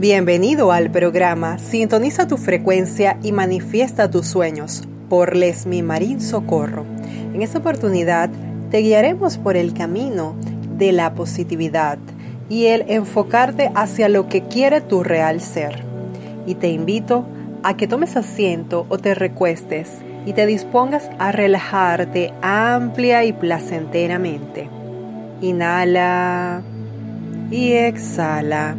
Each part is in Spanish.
Bienvenido al programa Sintoniza tu frecuencia y manifiesta tus sueños por Lesmi Marín Socorro. En esta oportunidad te guiaremos por el camino de la positividad y el enfocarte hacia lo que quiere tu real ser. Y te invito a que tomes asiento o te recuestes y te dispongas a relajarte amplia y placenteramente. Inhala y exhala.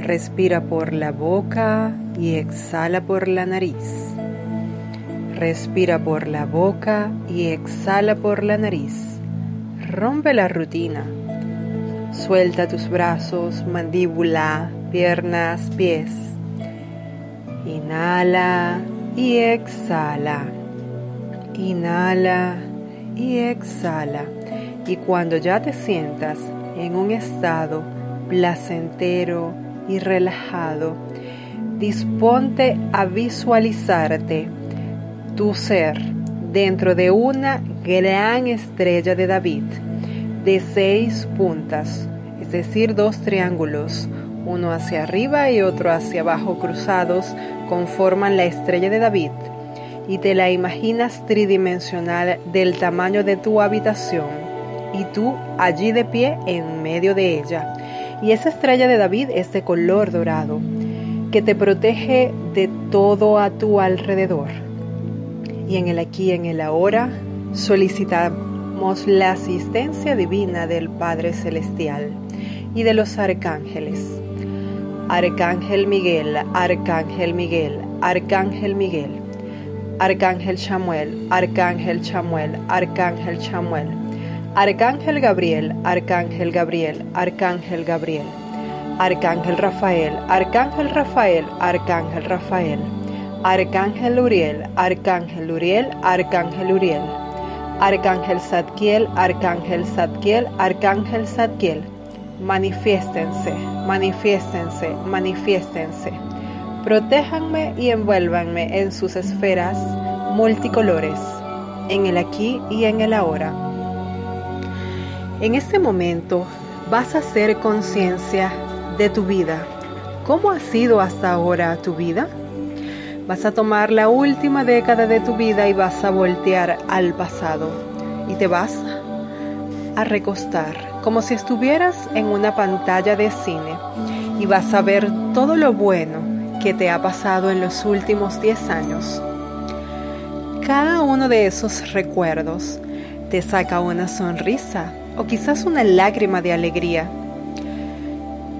Respira por la boca y exhala por la nariz. Respira por la boca y exhala por la nariz. Rompe la rutina. Suelta tus brazos, mandíbula, piernas, pies. Inhala y exhala. Inhala y exhala. Y cuando ya te sientas en un estado placentero, y relajado, disponte a visualizarte tu ser dentro de una gran estrella de David de seis puntas, es decir, dos triángulos, uno hacia arriba y otro hacia abajo cruzados, conforman la estrella de David y te la imaginas tridimensional del tamaño de tu habitación y tú allí de pie en medio de ella y esa estrella de David es de color dorado, que te protege de todo a tu alrededor. Y en el aquí y en el ahora solicitamos la asistencia divina del Padre Celestial y de los arcángeles. Arcángel Miguel, Arcángel Miguel, Arcángel Miguel, Arcángel Chamuel, Arcángel Chamuel, Arcángel Chamuel Arcángel Gabriel, Arcángel Gabriel, Arcángel Gabriel. Arcángel Rafael, Arcángel Rafael, Arcángel Rafael. Arcángel Uriel, Arcángel Uriel, Arcángel Uriel. Arcángel Zadkiel, Arcángel Zadkiel, Arcángel Zadkiel. Manifiéstense, manifiéstense, manifiéstense. Protéjanme y envuélvanme en sus esferas multicolores, en el aquí y en el ahora en este momento vas a hacer conciencia de tu vida. ¿Cómo ha sido hasta ahora tu vida? Vas a tomar la última década de tu vida y vas a voltear al pasado y te vas a recostar como si estuvieras en una pantalla de cine y vas a ver todo lo bueno que te ha pasado en los últimos 10 años. Cada uno de esos recuerdos te saca una sonrisa o quizás una lágrima de alegría.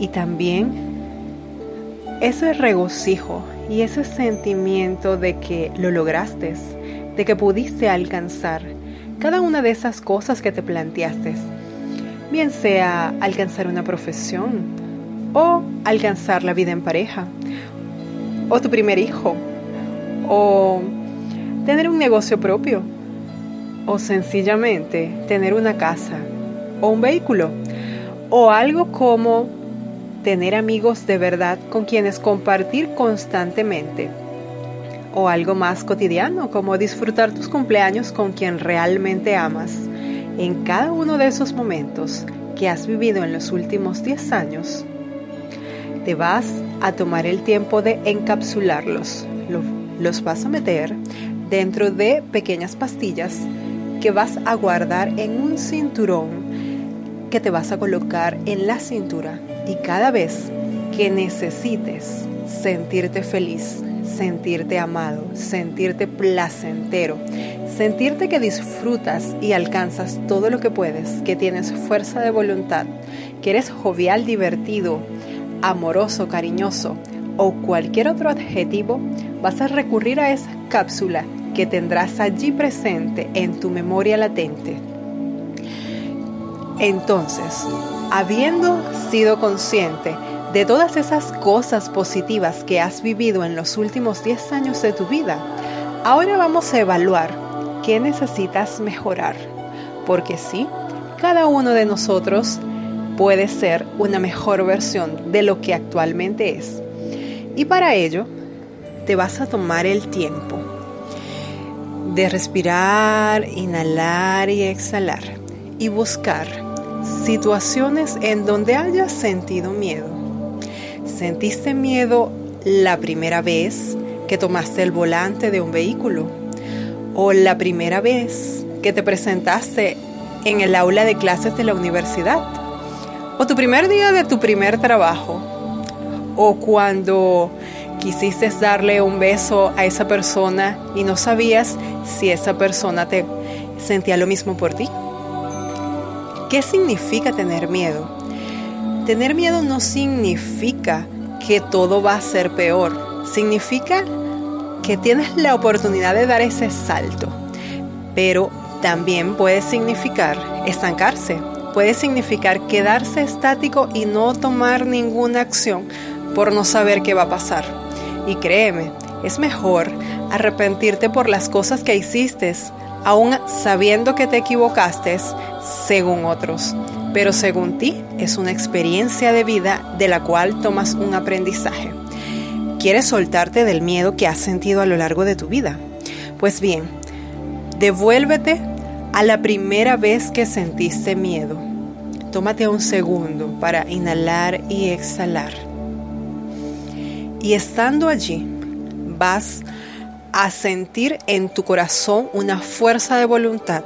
Y también ese regocijo y ese sentimiento de que lo lograste, de que pudiste alcanzar cada una de esas cosas que te planteaste, bien sea alcanzar una profesión o alcanzar la vida en pareja, o tu primer hijo, o tener un negocio propio, o sencillamente tener una casa o un vehículo, o algo como tener amigos de verdad con quienes compartir constantemente, o algo más cotidiano como disfrutar tus cumpleaños con quien realmente amas. En cada uno de esos momentos que has vivido en los últimos 10 años, te vas a tomar el tiempo de encapsularlos. Los vas a meter dentro de pequeñas pastillas que vas a guardar en un cinturón que te vas a colocar en la cintura y cada vez que necesites sentirte feliz, sentirte amado, sentirte placentero, sentirte que disfrutas y alcanzas todo lo que puedes, que tienes fuerza de voluntad, que eres jovial, divertido, amoroso, cariñoso o cualquier otro adjetivo, vas a recurrir a esa cápsula que tendrás allí presente en tu memoria latente entonces, habiendo sido consciente de todas esas cosas positivas que has vivido en los últimos 10 años de tu vida, ahora vamos a evaluar qué necesitas mejorar. Porque sí, cada uno de nosotros puede ser una mejor versión de lo que actualmente es. Y para ello, te vas a tomar el tiempo de respirar, inhalar y exhalar y buscar situaciones en donde hayas sentido miedo. ¿Sentiste miedo la primera vez que tomaste el volante de un vehículo? ¿O la primera vez que te presentaste en el aula de clases de la universidad? ¿O tu primer día de tu primer trabajo? ¿O cuando quisiste darle un beso a esa persona y no sabías si esa persona te sentía lo mismo por ti? ¿Qué significa tener miedo? Tener miedo no significa que todo va a ser peor. Significa que tienes la oportunidad de dar ese salto. Pero también puede significar estancarse. Puede significar quedarse estático y no tomar ninguna acción por no saber qué va a pasar. Y créeme, es mejor arrepentirte por las cosas que hiciste, aún sabiendo que te equivocaste, según otros. Pero según ti, es una experiencia de vida de la cual tomas un aprendizaje. ¿Quieres soltarte del miedo que has sentido a lo largo de tu vida? Pues bien, devuélvete a la primera vez que sentiste miedo. Tómate un segundo para inhalar y exhalar. Y estando allí, vas a sentir en tu corazón una fuerza de voluntad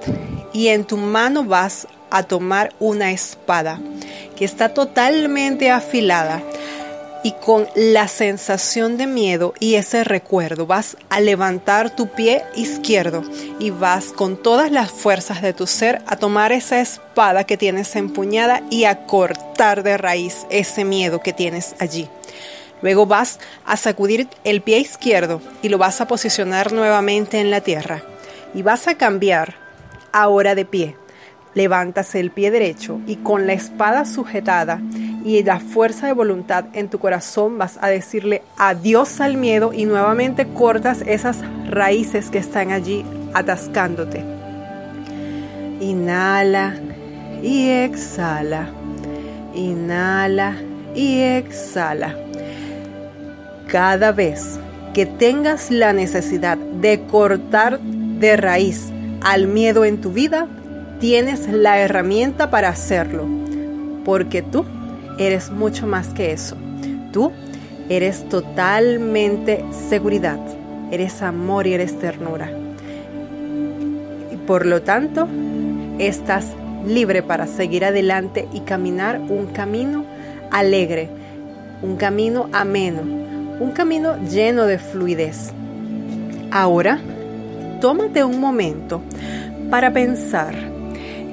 y en tu mano vas a tomar una espada que está totalmente afilada y con la sensación de miedo y ese recuerdo vas a levantar tu pie izquierdo y vas con todas las fuerzas de tu ser a tomar esa espada que tienes empuñada y a cortar de raíz ese miedo que tienes allí. Luego vas a sacudir el pie izquierdo y lo vas a posicionar nuevamente en la tierra. Y vas a cambiar ahora de pie. Levantas el pie derecho y con la espada sujetada y la fuerza de voluntad en tu corazón vas a decirle adiós al miedo y nuevamente cortas esas raíces que están allí atascándote. Inhala y exhala. Inhala y exhala. Cada vez que tengas la necesidad de cortar de raíz al miedo en tu vida, tienes la herramienta para hacerlo, porque tú eres mucho más que eso. Tú eres totalmente seguridad, eres amor y eres ternura. Y por lo tanto, estás libre para seguir adelante y caminar un camino alegre, un camino ameno, un camino lleno de fluidez. Ahora, tómate un momento para pensar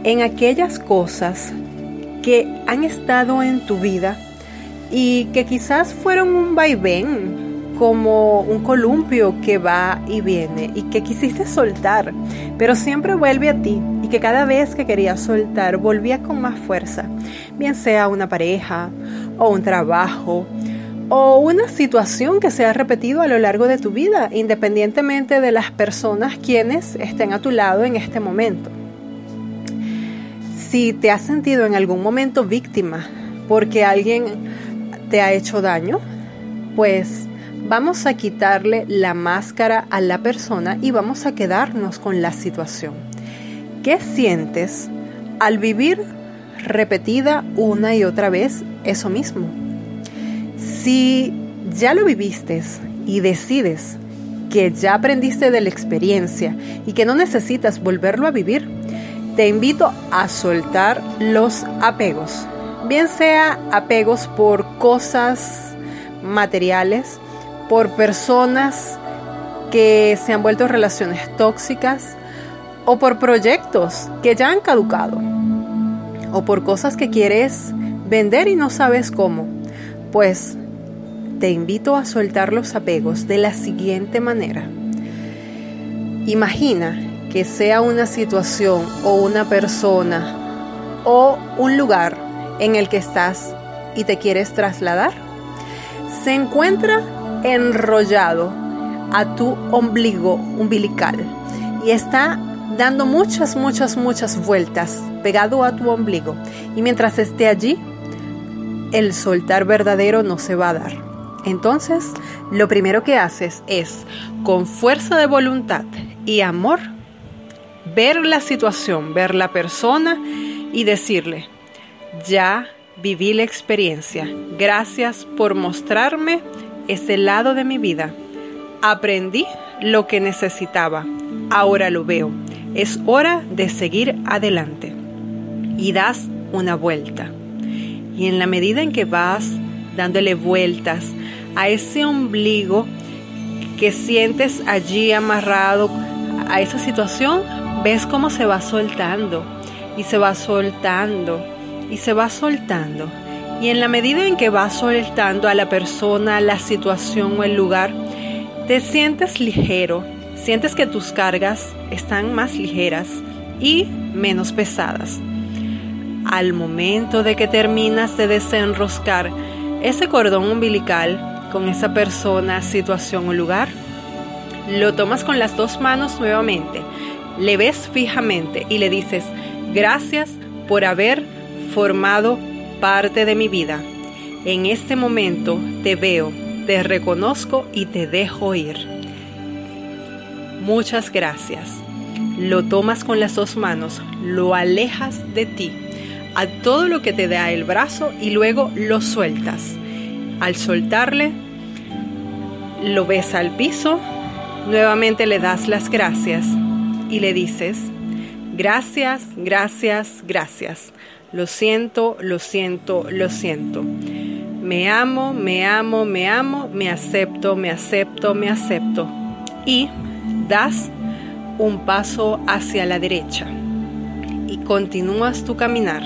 en aquellas cosas que han estado en tu vida y que quizás fueron un vaivén, como un columpio que va y viene y que quisiste soltar, pero siempre vuelve a ti y que cada vez que querías soltar volvía con más fuerza, bien sea una pareja o un trabajo o una situación que se ha repetido a lo largo de tu vida, independientemente de las personas quienes estén a tu lado en este momento. Si te has sentido en algún momento víctima porque alguien te ha hecho daño, pues vamos a quitarle la máscara a la persona y vamos a quedarnos con la situación. ¿Qué sientes al vivir repetida una y otra vez eso mismo? Si ya lo viviste y decides que ya aprendiste de la experiencia y que no necesitas volverlo a vivir, te invito a soltar los apegos. Bien sea apegos por cosas materiales, por personas que se han vuelto relaciones tóxicas o por proyectos que ya han caducado o por cosas que quieres vender y no sabes cómo. Pues te invito a soltar los apegos de la siguiente manera. Imagina que sea una situación o una persona o un lugar en el que estás y te quieres trasladar. Se encuentra enrollado a tu ombligo umbilical y está dando muchas, muchas, muchas vueltas pegado a tu ombligo. Y mientras esté allí, el soltar verdadero no se va a dar. Entonces, lo primero que haces es, con fuerza de voluntad y amor, ver la situación, ver la persona y decirle, ya viví la experiencia. Gracias por mostrarme ese lado de mi vida. Aprendí lo que necesitaba. Ahora lo veo. Es hora de seguir adelante. Y das una vuelta. Y en la medida en que vas dándole vueltas a ese ombligo que sientes allí amarrado a esa situación, ves cómo se va soltando y se va soltando y se va soltando. Y en la medida en que va soltando a la persona, la situación o el lugar, te sientes ligero, sientes que tus cargas están más ligeras y menos pesadas. Al momento de que terminas de desenroscar ese cordón umbilical con esa persona, situación o lugar, lo tomas con las dos manos nuevamente, le ves fijamente y le dices, gracias por haber formado parte de mi vida. En este momento te veo, te reconozco y te dejo ir. Muchas gracias. Lo tomas con las dos manos, lo alejas de ti, a todo lo que te da el brazo y luego lo sueltas. Al soltarle, lo ves al piso, nuevamente le das las gracias y le dices, gracias, gracias, gracias. Lo siento, lo siento, lo siento. Me amo, me amo, me amo, me acepto, me acepto, me acepto. Y das un paso hacia la derecha y continúas tu caminar.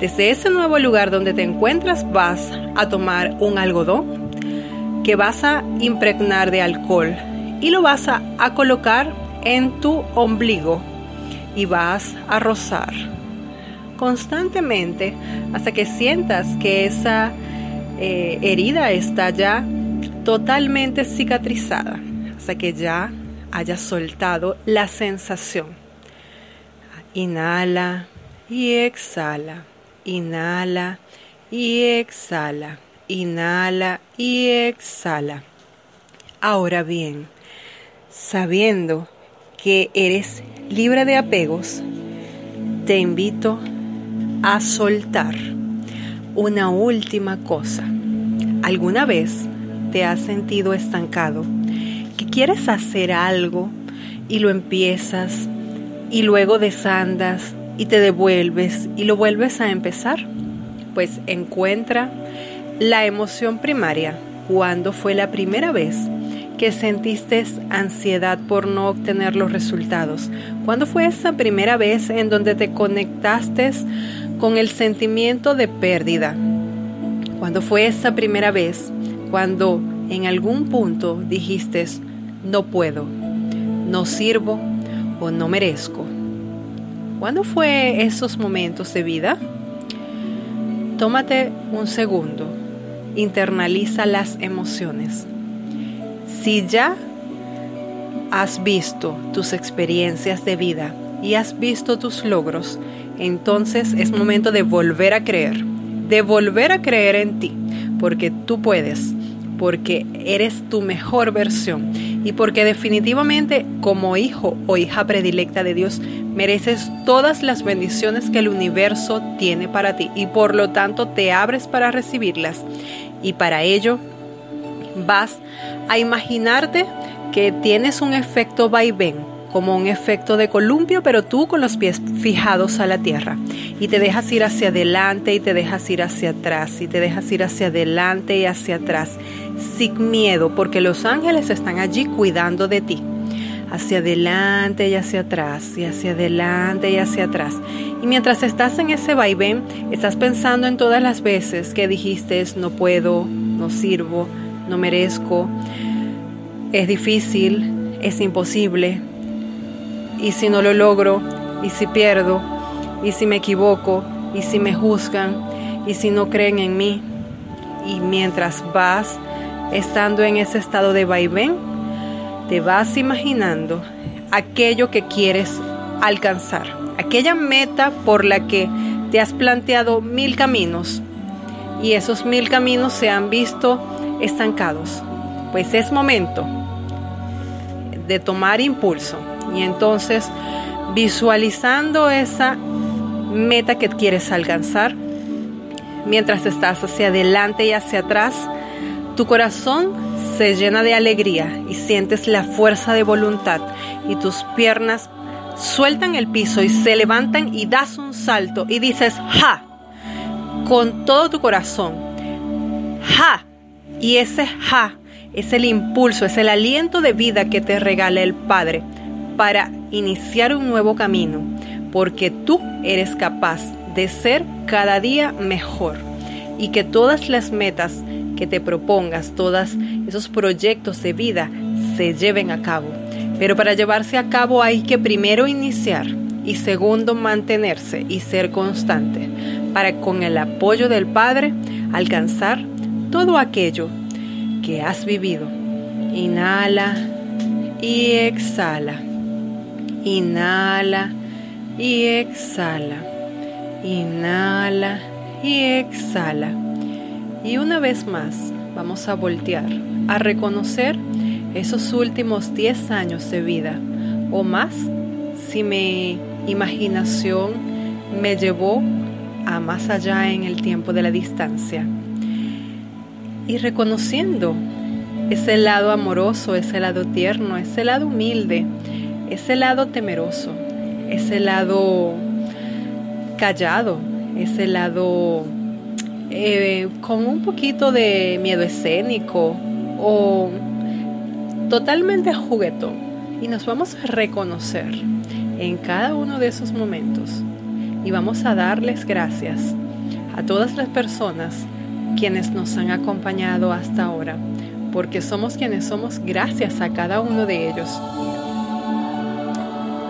Desde ese nuevo lugar donde te encuentras vas a tomar un algodón que vas a impregnar de alcohol y lo vas a, colocar en tu ombligo y vas a rozar constantemente hasta que sientas que esa eh, herida está ya totalmente cicatrizada, hasta que ya hayas soltado la sensación. Inhala y exhala, inhala y exhala, inhala y exhala. Ahora bien, sabiendo que eres libre de apegos, te invito a soltar. Una última cosa. ¿Alguna vez te has sentido estancado? Que quieres hacer algo y lo empiezas y luego desandas y te devuelves y lo vuelves a empezar? Pues encuentra la emoción primaria. ¿Cuándo fue la primera vez que sentiste ansiedad por no obtener los resultados? ¿Cuándo fue esa primera vez en donde te conectaste con el sentimiento de pérdida. Cuando fue esa primera vez, cuando en algún punto dijiste, no puedo, no sirvo o no merezco. ¿Cuándo fue esos momentos de vida? Tómate un segundo, internaliza las emociones. Si ya has visto tus experiencias de vida y has visto tus logros, entonces es momento de volver a creer, de volver a creer en ti, porque tú puedes, porque eres tu mejor versión. Y porque definitivamente como hijo o hija predilecta de Dios mereces todas las bendiciones que el universo tiene para ti. Y por lo tanto te abres para recibirlas. Y para ello vas a imaginarte que tienes un efecto vaivén como un efecto de columpio, pero tú con los pies fijados a la tierra. Y te dejas ir hacia adelante y te dejas ir hacia atrás y te dejas ir hacia adelante y hacia atrás, sin miedo, porque los ángeles están allí cuidando de ti. Hacia adelante y hacia atrás, y hacia adelante y hacia atrás. Y mientras estás en ese vaivén, estás pensando en todas las veces que dijiste no puedo, no sirvo, no merezco, es difícil, es imposible, y si no lo logro, y si pierdo, y si me equivoco, y si me juzgan, y si no creen en mí. Y mientras vas estando en ese estado de vaivén, te vas imaginando aquello que quieres alcanzar, aquella meta por la que te has planteado mil caminos y esos mil caminos se han visto estancados. Pues es momento de tomar impulso y entonces, visualizando esa meta que quieres alcanzar, mientras estás hacia adelante y hacia atrás, tu corazón se llena de alegría y sientes la fuerza de voluntad y tus piernas sueltan el piso y se levantan y das un salto y dices, ¡ja! Con todo tu corazón. ¡Ja! Y ese ja es el impulso, es el aliento de vida que te regala el Padre para iniciar un nuevo camino, porque tú eres capaz de ser cada día mejor y que todas las metas que te propongas, todos esos proyectos de vida se lleven a cabo. Pero para llevarse a cabo hay que primero iniciar y segundo mantenerse y ser constante para con el apoyo del Padre alcanzar todo aquello que has vivido. Inhala y exhala. Inhala y exhala. Inhala y exhala. Y una vez más vamos a voltear a reconocer esos últimos 10 años de vida o más si mi imaginación me llevó a más allá en el tiempo de la distancia. Y reconociendo ese lado amoroso, ese lado tierno, ese lado humilde, ese lado temeroso, ese lado callado, ese lado eh, con un poquito de miedo escénico o totalmente juguetón y nos vamos a reconocer en cada uno de esos momentos y vamos a darles gracias a todas las personas quienes nos han acompañado hasta ahora, porque somos quienes somos gracias a cada uno de ellos.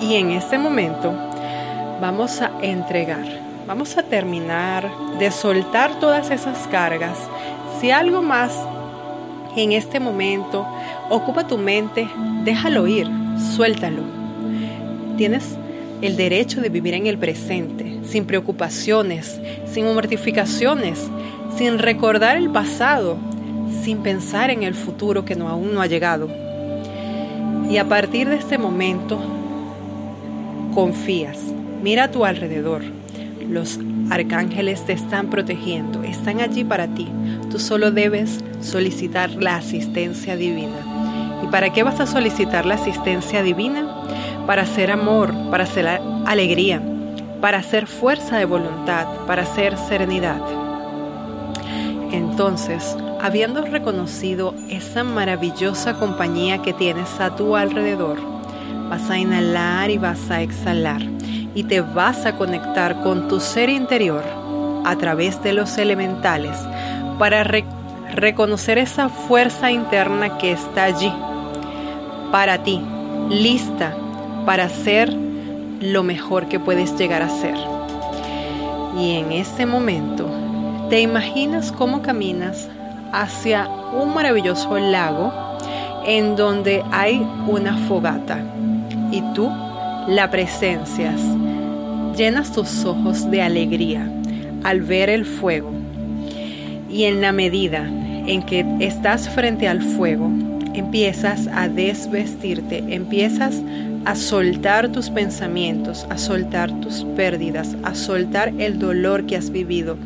Y en este momento vamos a entregar, vamos a terminar de soltar todas esas cargas. Si algo más en este momento ocupa tu mente, déjalo ir, suéltalo. Tienes el derecho de vivir en el presente, sin preocupaciones, sin mortificaciones, sin recordar el pasado, sin pensar en el futuro que aún no ha llegado. Y a partir de este momento, confías, mira a tu alrededor. Los arcángeles te están protegiendo, están allí para ti. Tú solo debes solicitar la asistencia divina. ¿Y para qué vas a solicitar la asistencia divina? Para hacer amor, para hacer alegría, para hacer fuerza de voluntad, para hacer serenidad. Entonces, habiendo reconocido esa maravillosa compañía que tienes a tu alrededor, vas a inhalar y vas a exhalar y te vas a conectar con tu ser interior a través de los elementales para reconocer esa fuerza interna que está allí para ti, lista para ser lo mejor que puedes llegar a ser. Y en ese momento, te imaginas cómo caminas hacia un maravilloso lago en donde hay una fogata y tú la presencias. Llenas tus ojos de alegría al ver el fuego y en la medida en que estás frente al fuego, empiezas a desvestirte, empiezas a soltar tus pensamientos, a soltar tus pérdidas, a soltar el dolor que has vivido,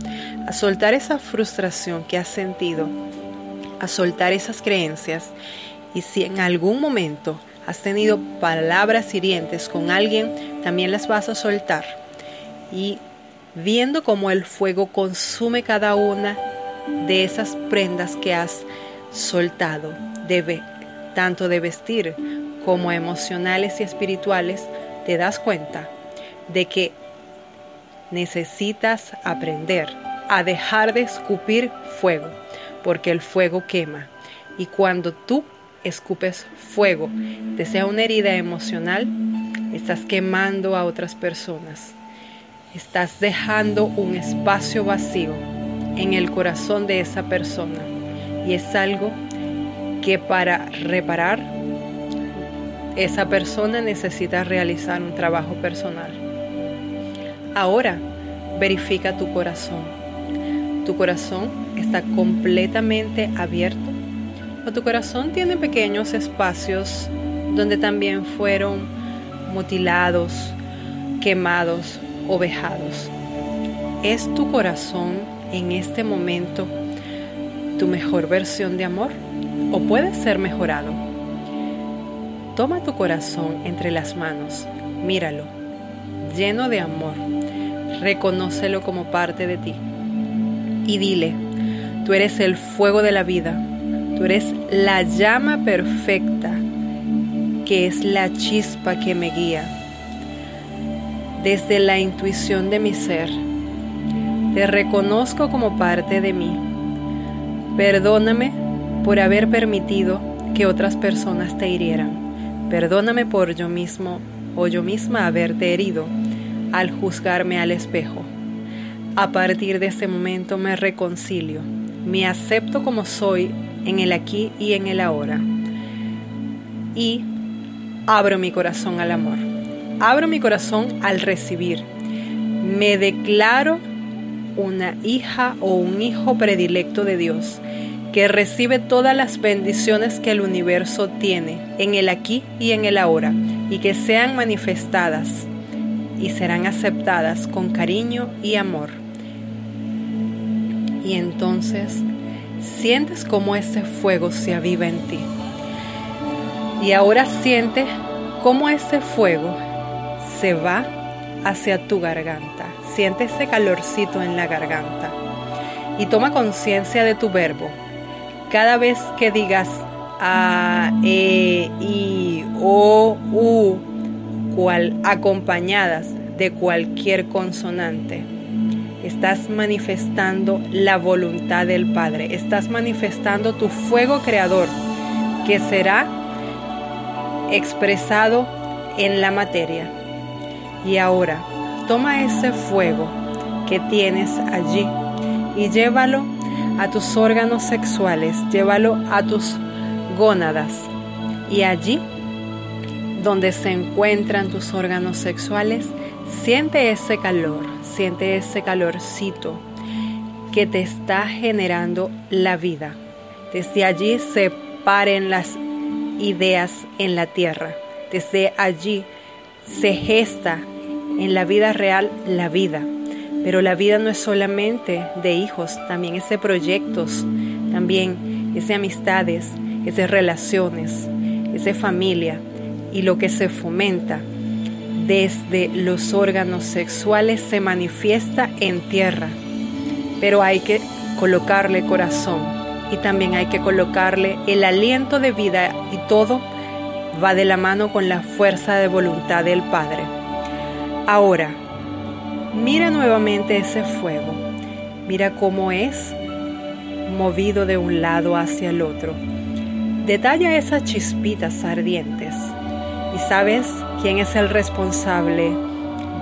a soltar esa frustración que has sentido, a soltar esas creencias. Y si en algún momento has tenido palabras hirientes con alguien, también las vas a soltar. Y viendo cómo el fuego consume cada una de esas prendas que has soltado, debe tanto de vestir como emocionales y espirituales, te das cuenta de que necesitas aprender a dejar de escupir fuego, porque el fuego quema. Y cuando tú escupes fuego, te sea una herida emocional, estás quemando a otras personas. Estás dejando un espacio vacío en el corazón de esa persona. Y es algo que para reparar, esa persona necesita realizar un trabajo personal. Ahora, verifica tu corazón. ¿Tu corazón está completamente abierto? ¿O tu corazón tiene pequeños espacios donde también fueron mutilados, quemados o vejados? ¿Es tu corazón en este momento tu mejor versión de amor o puede ser mejorado. Toma tu corazón entre las manos, míralo, lleno de amor, reconócelo como parte de ti y dile, tú eres el fuego de la vida, tú eres la llama perfecta que es la chispa que me guía. Desde la intuición de mi ser, te reconozco como parte de mí. Perdóname por haber permitido que otras personas te hirieran. Perdóname por yo mismo o yo misma haberte herido al juzgarme al espejo. A partir de ese momento me reconcilio, me acepto como soy en el aquí y en el ahora. Y abro mi corazón al amor. Abro mi corazón al recibir. Me declaro una hija o un hijo predilecto de Dios que recibe todas las bendiciones que el universo tiene en el aquí y en el ahora y que sean manifestadas y serán aceptadas con cariño y amor. Y entonces sientes cómo ese fuego se aviva en ti. Y ahora siente cómo ese fuego se va hacia tu garganta. Siente ese calorcito en la garganta. Y toma conciencia de tu verbo. Cada vez que digas a, e, i, o, u, cual acompañadas de cualquier consonante. Estás manifestando la voluntad del Padre, estás manifestando tu fuego creador que será expresado en la materia. Y ahora, toma ese fuego que tienes allí y llévalo a tus órganos sexuales, llévalo a tus gónadas y allí donde se encuentran tus órganos sexuales, siente ese calor, siente ese calorcito que te está generando la vida. Desde allí se paren las ideas en la tierra. Desde allí se gesta en la vida real la vida. Pero la vida no es solamente de hijos, también es de proyectos, también es de amistades, es de relaciones, es de familia, y lo que se fomenta desde los órganos sexuales se manifiesta en tierra. Pero hay que colocarle corazón y también hay que colocarle el aliento de vida y todo va de la mano con la fuerza de voluntad del Padre. Ahora, mira nuevamente ese fuego. Mira cómo es movido de un lado hacia el otro. Detalla esas chispitas ardientes ¿Y sabes quién es el responsable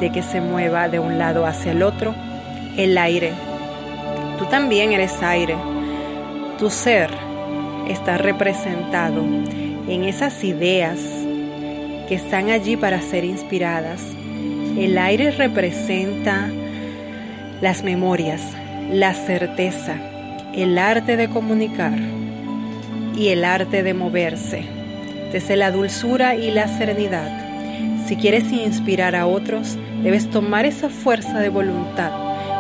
de que se mueva de un lado hacia el otro? El aire. Tú también eres aire. Tu ser está representado en esas ideas que están allí para ser inspiradas. El aire representa las memorias, la certeza, el arte de comunicar y el arte de moverse desde la dulzura y la serenidad. Si quieres inspirar a otros, debes tomar esa fuerza de voluntad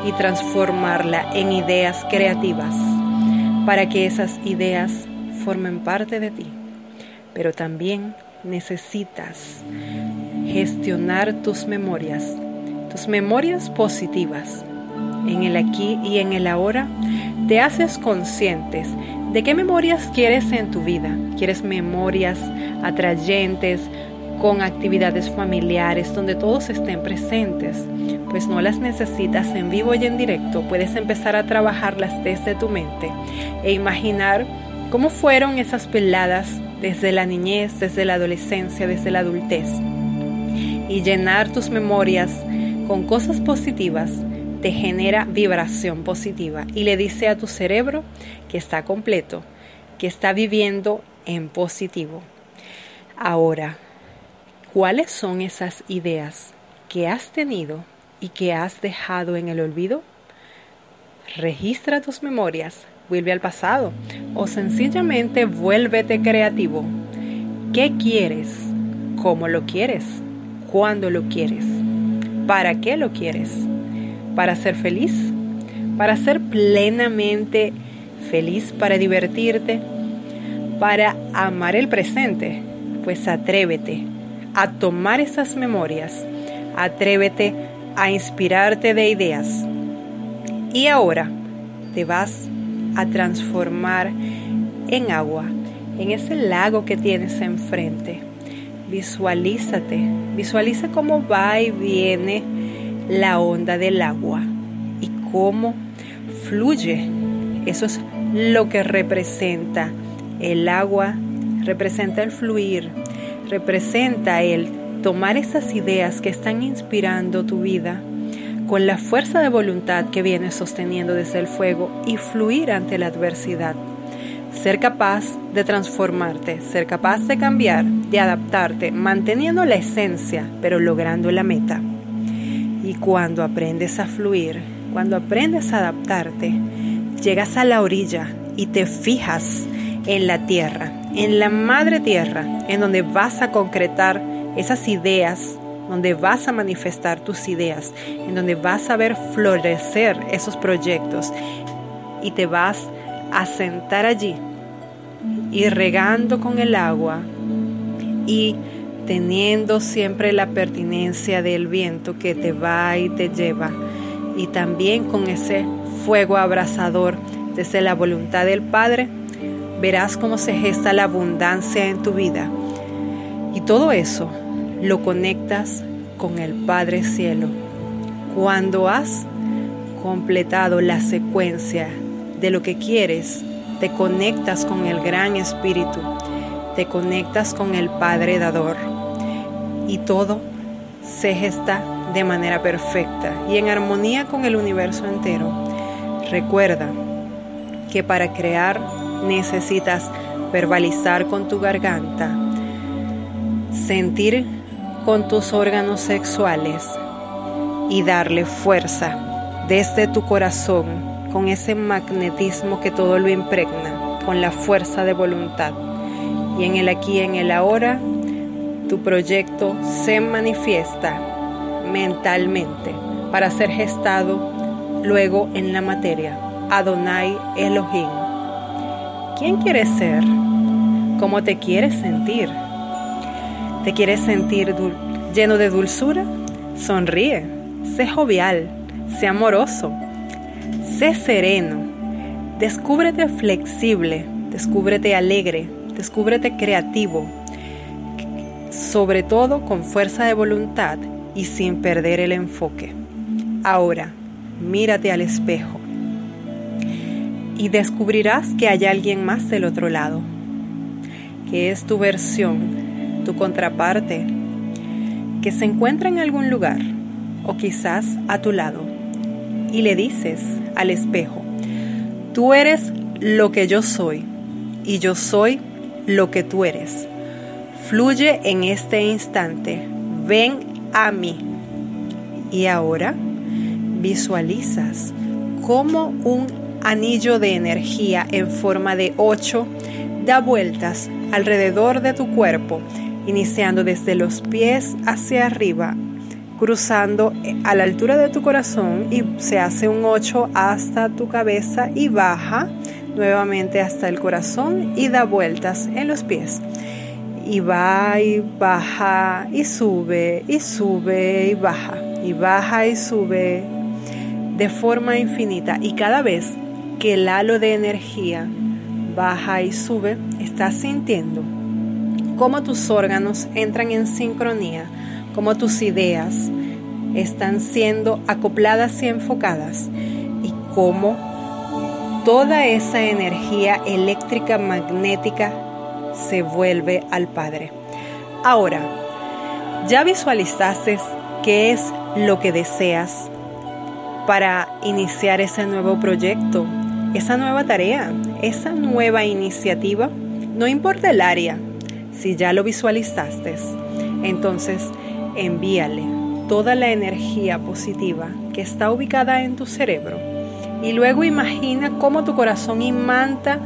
y transformarla en ideas creativas para que esas ideas formen parte de ti. Pero también necesitas gestionar tus memorias, tus memorias positivas. En el aquí y en el ahora te haces conscientes ¿De qué memorias quieres en tu vida? ¿Quieres memorias atrayentes con actividades familiares donde todos estén presentes? Pues no las necesitas en vivo y en directo. Puedes empezar a trabajarlas desde tu mente e imaginar cómo fueron esas peladas desde la niñez, desde la adolescencia, desde la adultez. Y llenar tus memorias con cosas positivas te genera vibración positiva y le dice a tu cerebro que está completo, que está viviendo en positivo. Ahora, ¿cuáles son esas ideas que has tenido y que has dejado en el olvido? Registra tus memorias, vuelve al pasado o sencillamente vuélvete creativo. ¿Qué quieres? ¿Cómo lo quieres? ¿Cuándo lo quieres? ¿Para qué lo quieres? para ser feliz, para ser plenamente feliz, para divertirte, para amar el presente, pues atrévete a tomar esas memorias, atrévete a inspirarte de ideas. Y ahora te vas a transformar en agua, en ese lago que tienes enfrente. Visualízate, visualiza cómo va y viene la onda del agua y cómo fluye. Eso es lo que representa el agua, representa el fluir, representa el tomar esas ideas que están inspirando tu vida con la fuerza de voluntad que vienes sosteniendo desde el fuego y fluir ante la adversidad. Ser capaz de transformarte, ser capaz de cambiar, de adaptarte, manteniendo la esencia, pero logrando la meta. Y cuando aprendes a fluir, cuando aprendes a adaptarte, llegas a la orilla y te fijas en la tierra, en la madre tierra, en donde vas a concretar esas ideas, donde vas a manifestar tus ideas, en donde vas a ver florecer esos proyectos y te vas a sentar allí y regando con el agua y teniendo siempre la pertinencia del viento que te va y te lleva y también con ese fuego abrasador desde la voluntad del Padre, verás cómo se gesta la abundancia en tu vida. Y todo eso lo conectas con el Padre Cielo. Cuando has completado la secuencia de lo que quieres, te conectas con el Gran Espíritu, te conectas con el Padre Dador y todo se gesta de manera perfecta y en armonía con el universo entero. Recuerda que para crear necesitas verbalizar con tu garganta, sentir con tus órganos sexuales y darle fuerza desde tu corazón con ese magnetismo que todo lo impregna, con la fuerza de voluntad. Y en el aquí, en el ahora, tu proyecto se manifiesta mentalmente para ser gestado luego en la materia. Adonai Elohim. ¿Quién quieres ser? ¿Cómo te quieres sentir? ¿Te quieres sentir lleno de dulzura? Sonríe, sé jovial, sé amoroso, sé sereno, descúbrete flexible, descúbrete alegre, descúbrete creativo, sobre todo con fuerza de voluntad y sin perder el enfoque. Ahora, mírate al espejo y descubrirás que hay alguien más del otro lado, que es tu versión tu contraparte, que se encuentra en algún lugar o quizás a tu lado, y le dices al espejo, tú eres lo que yo soy y yo soy lo que tú eres. Fluye en este instante, ven a mí. Y ahora visualizas como un anillo de energía en forma de ocho da vueltas alrededor de tu cuerpo iniciando desde los pies hacia arriba, cruzando a la altura de tu corazón y se hace un 8 hasta tu cabeza y baja nuevamente hasta el corazón y da vueltas en los pies. Y va y baja y sube y sube y baja y baja y sube de forma infinita. Y cada vez que el halo de energía baja y sube, estás sintiendo cómo tus órganos entran en sincronía, cómo tus ideas están siendo acopladas y enfocadas y cómo toda esa energía eléctrica magnética se vuelve al Padre. Ahora, ya visualizaste qué es lo que deseas para iniciar ese nuevo proyecto, esa nueva tarea, esa nueva iniciativa. No importa el área, si ya lo visualizaste, entonces envíale toda la energía positiva que está ubicada en tu cerebro y luego imagina cómo tu corazón imanta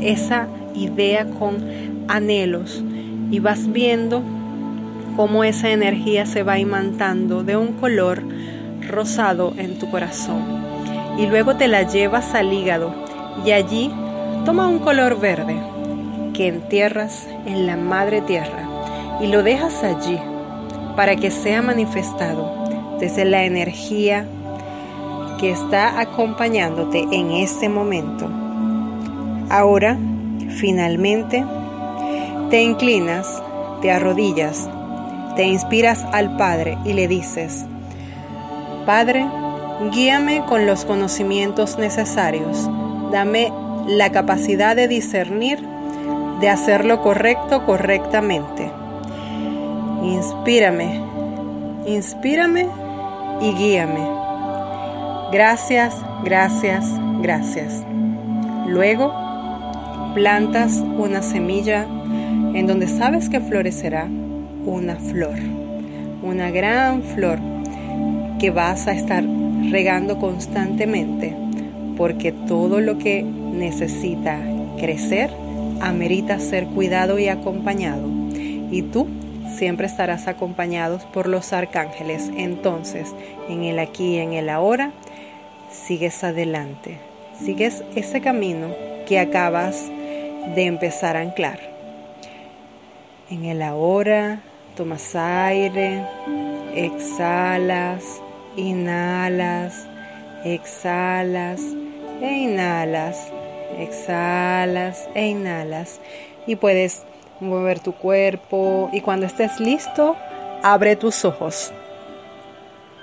esa idea con anhelos y vas viendo cómo esa energía se va imantando de un color rosado en tu corazón. Y luego te la llevas al hígado y allí toma un color verde que entierras en la madre tierra y lo dejas allí para que sea manifestado desde la energía que está acompañándote en este momento. Ahora, finalmente, te inclinas, te arrodillas, te inspiras al Padre y le dices, Padre, guíame con los conocimientos necesarios, dame la capacidad de discernir, de hacer lo correcto correctamente. Inspírame, inspírame y guíame. Gracias, gracias, gracias. Luego, plantas una semilla en donde sabes que florecerá una flor, una gran flor que vas a estar regando constantemente porque todo lo que necesita crecer amerita ser cuidado y acompañado y tú siempre estarás acompañados por los arcángeles. Entonces, en el aquí y en el ahora, sigues adelante, sigues ese camino que acabas de empezar a anclar. En el ahora, tomas aire, exhalas, inhalas, exhalas e inhalas, exhalas e inhalas. Y puedes mover tu cuerpo y cuando estés listo, abre tus ojos.